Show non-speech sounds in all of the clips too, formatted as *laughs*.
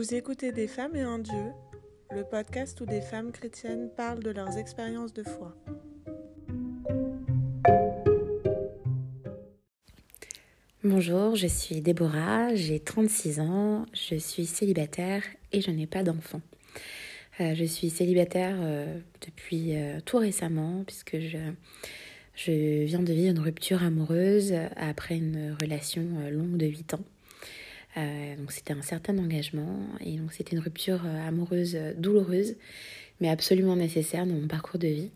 Vous écoutez Des femmes et un Dieu, le podcast où des femmes chrétiennes parlent de leurs expériences de foi. Bonjour, je suis Déborah, j'ai 36 ans, je suis célibataire et je n'ai pas d'enfant. Euh, je suis célibataire euh, depuis euh, tout récemment puisque je, je viens de vivre une rupture amoureuse après une relation longue de 8 ans. Euh, donc c'était un certain engagement et donc c'était une rupture euh, amoureuse euh, douloureuse mais absolument nécessaire dans mon parcours de vie.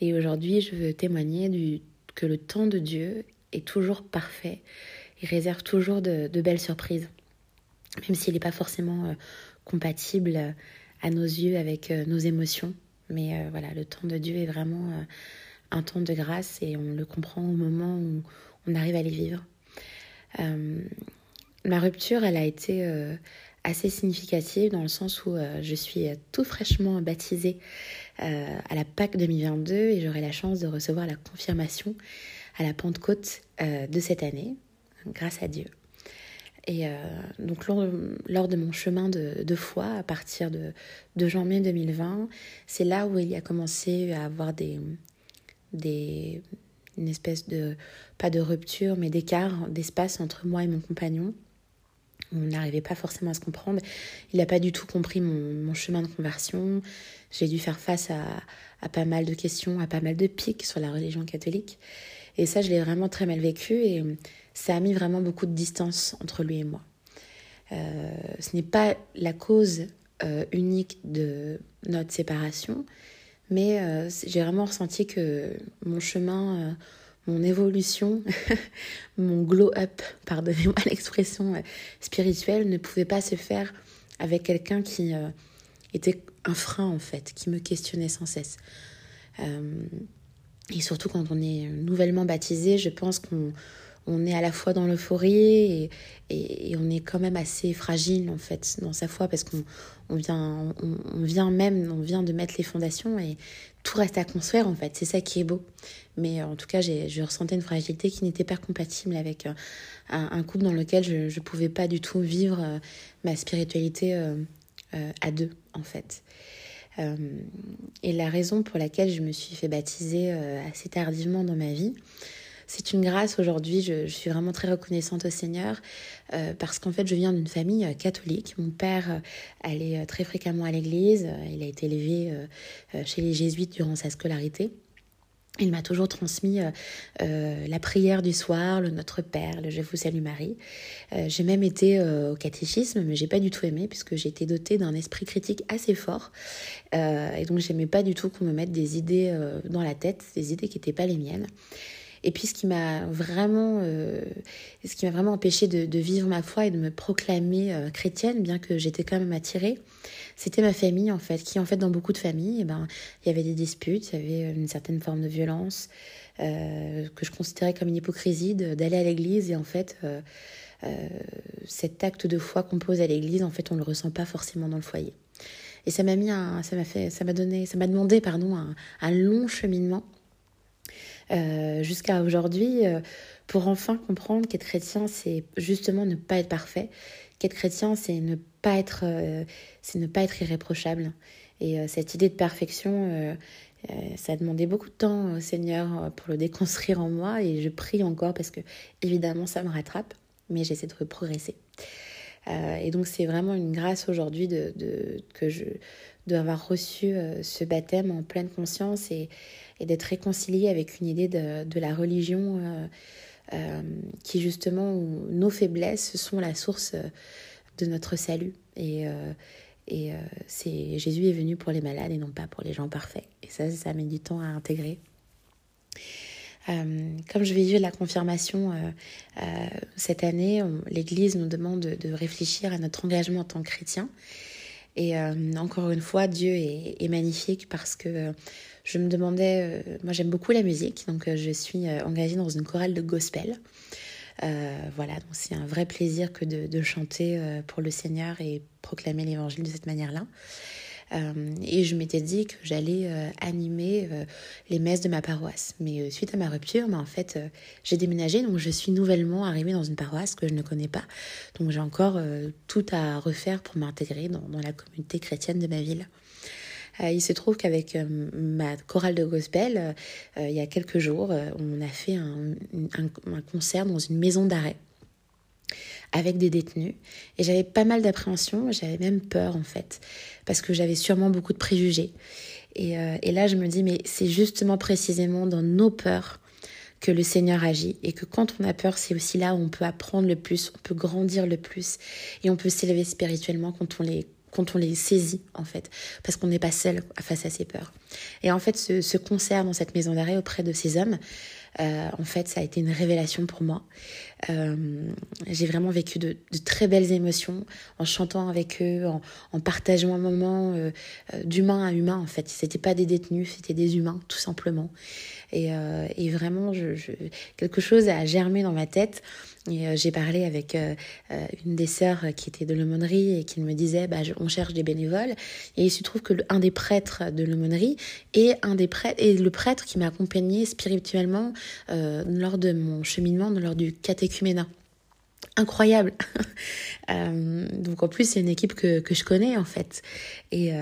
Et aujourd'hui, je veux témoigner du, que le temps de Dieu est toujours parfait. Il réserve toujours de, belles surprises, même s'il n'est pas forcément compatible à nos yeux avec nos émotions. Mais voilà, le temps de Dieu est vraiment un temps de grâce et on le comprend au moment où on arrive à les vivre. Ma rupture, elle a été euh, assez significative dans le sens où euh, je suis euh, tout fraîchement baptisée à la Pâque 2022 et j'aurai la chance de recevoir la confirmation à la Pentecôte de cette année, grâce à Dieu. Et donc lors, de mon chemin de, foi, à partir de, janvier 2020, c'est là où il a commencé à avoir des, des, une espèce de, pas de rupture, mais d'écart d'espace entre moi et mon compagnon on n'arrivait pas forcément à se comprendre. Il n'a pas du tout compris mon, chemin de conversion. J'ai dû faire face à, pas mal de questions, à pas mal de pics sur la religion catholique. Et ça, je l'ai vraiment très mal vécu et ça a mis vraiment beaucoup de distance entre lui et moi. Euh, ce n'est pas la cause euh, unique de notre séparation, mais euh, j'ai vraiment ressenti que mon chemin mon évolution, *laughs* mon glow-up, pardonnez-moi *laughs* l'expression euh, spirituelle, ne pouvait pas se faire avec quelqu'un qui euh, était un frein en fait, qui me questionnait sans cesse. Euh, et surtout quand on est nouvellement baptisé, je pense qu'on on est à la fois dans l'euphorie et, on est quand même assez fragile en fait dans sa foi parce qu'on on vient, on, vient même, on vient de mettre les fondations et tout reste à construire en fait. C'est ça qui est beau. Mais en tout cas, je ressentais une fragilité qui n'était pas compatible avec euh, un, couple dans lequel je ne pouvais pas du tout vivre euh, ma spiritualité euh, à deux en fait. et la raison pour laquelle je me suis fait baptiser assez tardivement dans ma vie, c'est une grâce aujourd'hui. Je, suis vraiment très reconnaissante au Seigneur euh, parce qu'en fait, je viens d'une famille euh, catholique. Mon père euh, allait très fréquemment à l'église. Il a été élevé chez les jésuites durant sa scolarité. Il m'a toujours transmis la prière du soir, le Notre Père, le Je vous salue Marie. j'ai même été au catéchisme, mais j'ai pas du tout aimé puisque j'ai été dotée d'un esprit critique assez fort. et donc j'aimais pas du tout qu'on me mette des idées dans la tête, des idées qui n'étaient pas les miennes. Et puis ce qui m'a vraiment, euh, ce qui m'a vraiment empêché de, vivre ma foi et de me proclamer euh, chrétienne, bien que j'étais quand même attirée, c'était ma famille en fait, qui en fait dans beaucoup de familles, eh ben il y avait des disputes, il y avait une certaine forme de violence euh, que je considérais comme une hypocrisie d'aller à l'église et en fait cet acte de foi qu'on pose à l'église, en fait on le ressent pas forcément dans le foyer. Et ça m'a mis ça m'a fait, ça m'a donné, ça m'a demandé pardon un long cheminement euh, jusqu'à aujourd'hui, euh, pour enfin comprendre qu'être chrétien, c'est justement ne pas être parfait. Qu'être chrétien, c'est ne pas être, euh, c'est ne pas être irréprochable. Et cette idée de perfection, ça a demandé beaucoup de temps au Seigneur pour le déconstruire en moi. Et je prie encore parce que, évidemment, ça me rattrape, mais j'essaie de progresser. Et donc, c'est vraiment une grâce aujourd'hui de, que je d'avoir reçu ce baptême en pleine conscience et d'être réconcilié avec une idée de, la religion euh, euh, qui justement, où nos faiblesses sont la source de notre salut. Et, euh, et c'est Jésus est venu pour les malades et non pas pour les gens parfaits. Et ça, ça met du temps à intégrer. Comme je vais vivre la confirmation cette année, l'Église nous demande de, réfléchir à notre engagement en tant que chrétien. Et encore une fois, Dieu est magnifique parce que je me demandais, euh, moi j'aime beaucoup la musique, donc euh, je suis euh, engagée dans une chorale de gospel. voilà, donc c'est un vrai plaisir que de, chanter pour le Seigneur et proclamer l'évangile de cette manière-là. Et je m'étais dit que j'allais animer les messes de ma paroisse. Mais suite à ma rupture, bah, en fait, j'ai déménagé, donc je suis nouvellement arrivée dans une paroisse que je ne connais pas. Donc j'ai encore tout à refaire pour m'intégrer dans, la communauté chrétienne de ma ville. Euh, il se trouve qu'avec euh, ma chorale de gospel, euh, il y a quelques jours, on a fait un, concert dans une maison d'arrêt avec des détenus. Et j'avais pas mal d'appréhension, j'avais même peur en fait, parce que j'avais sûrement beaucoup de préjugés. Et, et là, je me dis, mais c'est justement précisément dans nos peurs que le Seigneur agit et que quand on a peur, c'est aussi là où on peut apprendre le plus, on peut grandir le plus et on peut s'élever spirituellement quand on les quand on les saisit en fait, parce qu'on n'est pas seul face à ces peurs. Et en fait, ce, concert dans cette maison d'arrêt auprès de ces hommes, euh, en fait, ça a été une révélation pour moi. Euh, j'ai vraiment vécu de, très belles émotions en chantant avec eux, en, partageant un moment euh, d'humain à humain en fait. C'était pas des détenus, c'était des humains tout simplement. Et, vraiment, quelque chose a germé dans ma tête euh, j'ai parlé avec euh, euh, une des sœurs qui était de l'aumônerie et qui me disait bah, on cherche des bénévoles. Et il se trouve que des prêtres de l'aumônerie est le prêtre qui m'a accompagné spirituellement lors de mon cheminement, lors du catéchuménat incroyable. *laughs* donc en plus c'est une équipe que, que, je connais en fait. Et,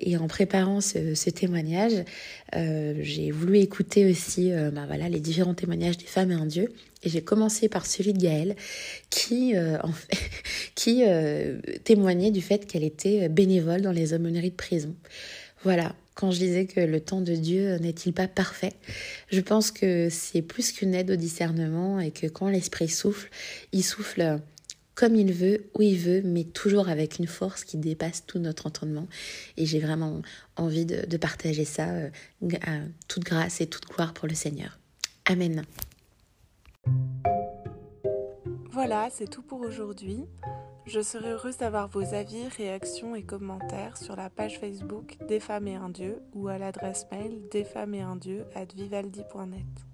et en préparant ce, témoignage, j'ai voulu écouter aussi bah, voilà, les différents témoignages des femmes et un Dieu. Et j'ai commencé par celui de Gaëlle, qui, euh, *laughs* qui euh, témoignait du fait qu'elle était bénévole dans les aumôneries de prison. Voilà, quand je disais que le temps de Dieu n'est-il pas parfait, je pense que c'est plus qu'une aide au discernement et que quand l'Esprit souffle, il souffle comme il veut, où il veut, mais toujours avec une force qui dépasse tout notre entendement. Et j'ai vraiment envie de, partager ça euh, à toute grâce et toute gloire pour le Seigneur. Amen. Voilà, c'est tout pour aujourd'hui. Je serai heureuse d'avoir vos avis, réactions et commentaires sur la page Facebook Des femmes et un dieu ou à l'adresse mail desfemmesetundieu at vivaldi.net.